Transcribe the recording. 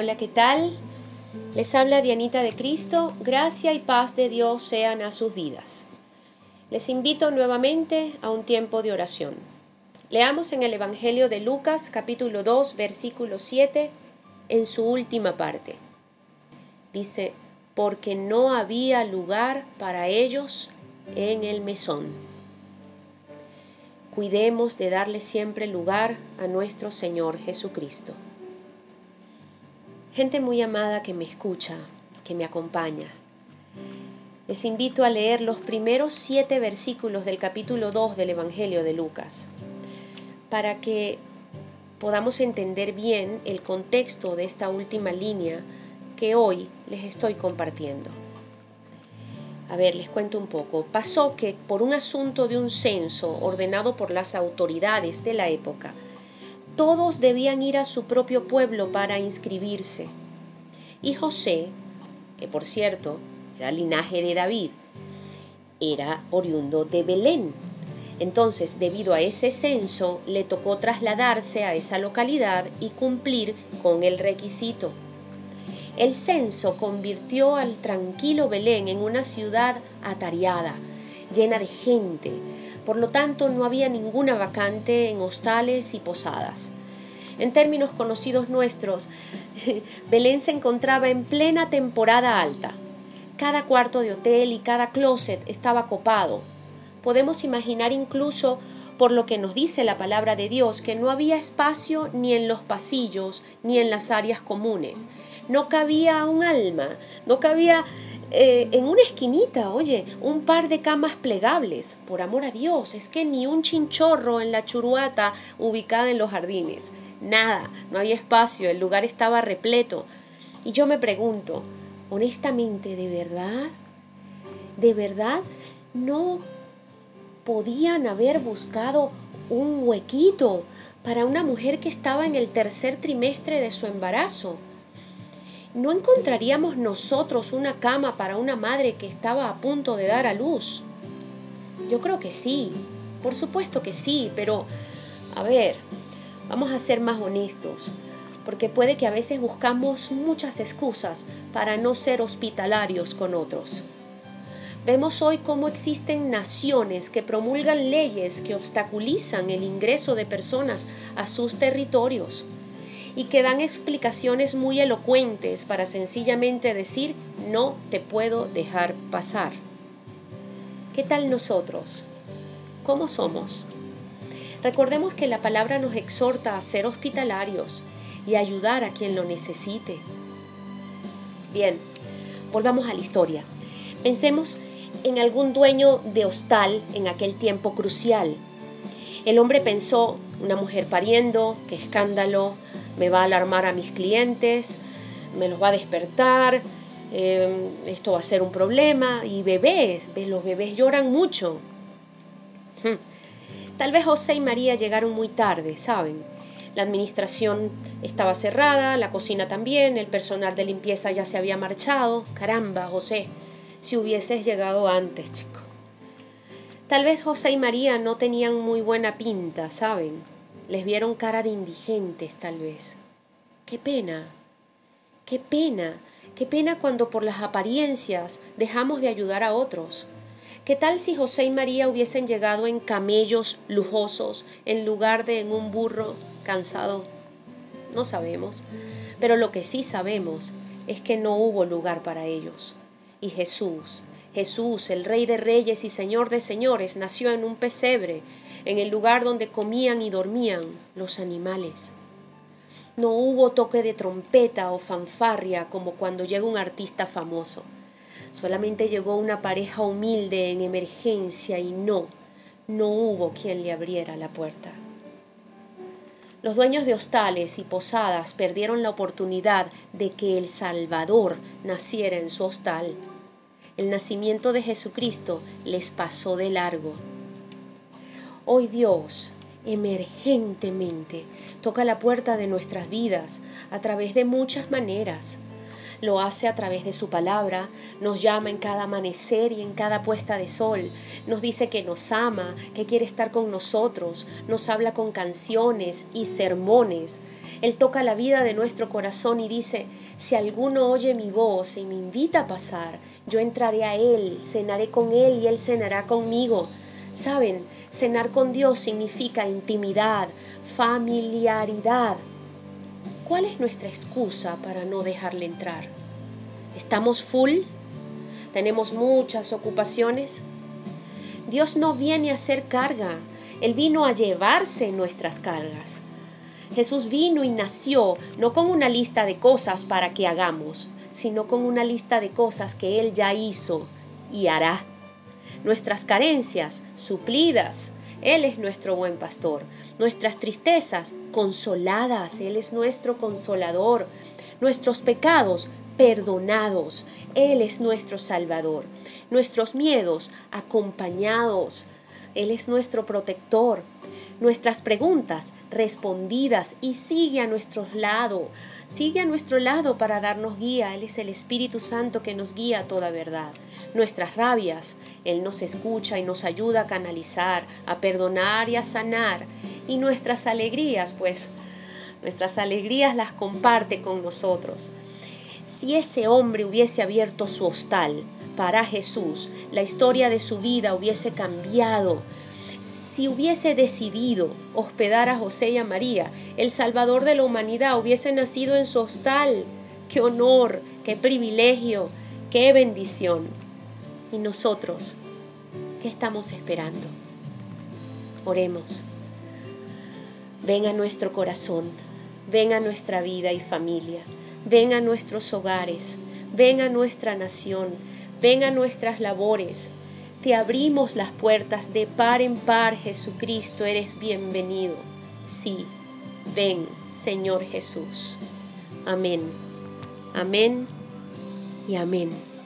Hola, ¿qué tal? Les habla Dianita de Cristo. Gracia y paz de Dios sean a sus vidas. Les invito nuevamente a un tiempo de oración. Leamos en el Evangelio de Lucas capítulo 2 versículo 7 en su última parte. Dice, porque no había lugar para ellos en el mesón. Cuidemos de darle siempre lugar a nuestro Señor Jesucristo. Gente muy amada que me escucha, que me acompaña. Les invito a leer los primeros siete versículos del capítulo 2 del Evangelio de Lucas, para que podamos entender bien el contexto de esta última línea que hoy les estoy compartiendo. A ver, les cuento un poco. Pasó que por un asunto de un censo ordenado por las autoridades de la época, todos debían ir a su propio pueblo para inscribirse. Y José, que por cierto era linaje de David, era oriundo de Belén. Entonces, debido a ese censo, le tocó trasladarse a esa localidad y cumplir con el requisito. El censo convirtió al tranquilo Belén en una ciudad atareada, llena de gente, por lo tanto, no había ninguna vacante en hostales y posadas. En términos conocidos nuestros, Belén se encontraba en plena temporada alta. Cada cuarto de hotel y cada closet estaba copado. Podemos imaginar incluso, por lo que nos dice la palabra de Dios, que no había espacio ni en los pasillos ni en las áreas comunes. No cabía un alma, no cabía eh, en una esquinita, oye, un par de camas plegables, por amor a Dios, es que ni un chinchorro en la churuata ubicada en los jardines, nada, no había espacio, el lugar estaba repleto. Y yo me pregunto, honestamente, ¿de verdad? ¿De verdad no podían haber buscado un huequito para una mujer que estaba en el tercer trimestre de su embarazo? ¿No encontraríamos nosotros una cama para una madre que estaba a punto de dar a luz? Yo creo que sí, por supuesto que sí, pero a ver, vamos a ser más honestos, porque puede que a veces buscamos muchas excusas para no ser hospitalarios con otros. Vemos hoy cómo existen naciones que promulgan leyes que obstaculizan el ingreso de personas a sus territorios y que dan explicaciones muy elocuentes para sencillamente decir no te puedo dejar pasar. ¿Qué tal nosotros? ¿Cómo somos? Recordemos que la palabra nos exhorta a ser hospitalarios y ayudar a quien lo necesite. Bien, volvamos a la historia. Pensemos en algún dueño de hostal en aquel tiempo crucial. El hombre pensó, una mujer pariendo, qué escándalo, me va a alarmar a mis clientes, me los va a despertar, em, esto va a ser un problema. Y bebés, los bebés lloran mucho. Hmm. Tal vez José y María llegaron muy tarde, ¿saben? La administración estaba cerrada, la cocina también, el personal de limpieza ya se había marchado. Caramba, José, si hubieses llegado antes, chico. Tal vez José y María no tenían muy buena pinta, ¿saben? Les vieron cara de indigentes tal vez. Qué pena, qué pena, qué pena cuando por las apariencias dejamos de ayudar a otros. ¿Qué tal si José y María hubiesen llegado en camellos lujosos en lugar de en un burro cansado? No sabemos, pero lo que sí sabemos es que no hubo lugar para ellos. Y Jesús, Jesús, el Rey de Reyes y Señor de Señores, nació en un pesebre en el lugar donde comían y dormían los animales. No hubo toque de trompeta o fanfarria como cuando llega un artista famoso. Solamente llegó una pareja humilde en emergencia y no, no hubo quien le abriera la puerta. Los dueños de hostales y posadas perdieron la oportunidad de que el Salvador naciera en su hostal. El nacimiento de Jesucristo les pasó de largo. Hoy Dios emergentemente toca la puerta de nuestras vidas a través de muchas maneras. Lo hace a través de su palabra, nos llama en cada amanecer y en cada puesta de sol, nos dice que nos ama, que quiere estar con nosotros, nos habla con canciones y sermones. Él toca la vida de nuestro corazón y dice, si alguno oye mi voz y me invita a pasar, yo entraré a Él, cenaré con Él y Él cenará conmigo. Saben, cenar con Dios significa intimidad, familiaridad. ¿Cuál es nuestra excusa para no dejarle entrar? ¿Estamos full? ¿Tenemos muchas ocupaciones? Dios no viene a hacer carga, Él vino a llevarse nuestras cargas. Jesús vino y nació no con una lista de cosas para que hagamos, sino con una lista de cosas que Él ya hizo y hará nuestras carencias suplidas. Él es nuestro buen pastor. Nuestras tristezas consoladas. Él es nuestro consolador. Nuestros pecados perdonados. Él es nuestro Salvador. Nuestros miedos acompañados. Él es nuestro protector nuestras preguntas respondidas y sigue a nuestro lado, sigue a nuestro lado para darnos guía. Él es el Espíritu Santo que nos guía a toda verdad. Nuestras rabias, Él nos escucha y nos ayuda a canalizar, a perdonar y a sanar. Y nuestras alegrías, pues, nuestras alegrías las comparte con nosotros. Si ese hombre hubiese abierto su hostal para Jesús, la historia de su vida hubiese cambiado si hubiese decidido hospedar a José y a María, el Salvador de la humanidad hubiese nacido en su hostal. ¡Qué honor! ¡Qué privilegio! ¡Qué bendición! ¿Y nosotros qué estamos esperando? Oremos. Ven a nuestro corazón, ven a nuestra vida y familia, ven a nuestros hogares, ven a nuestra nación, ven a nuestras labores, te abrimos las puertas de par en par, Jesucristo, eres bienvenido. Sí, ven, Señor Jesús. Amén. Amén y amén.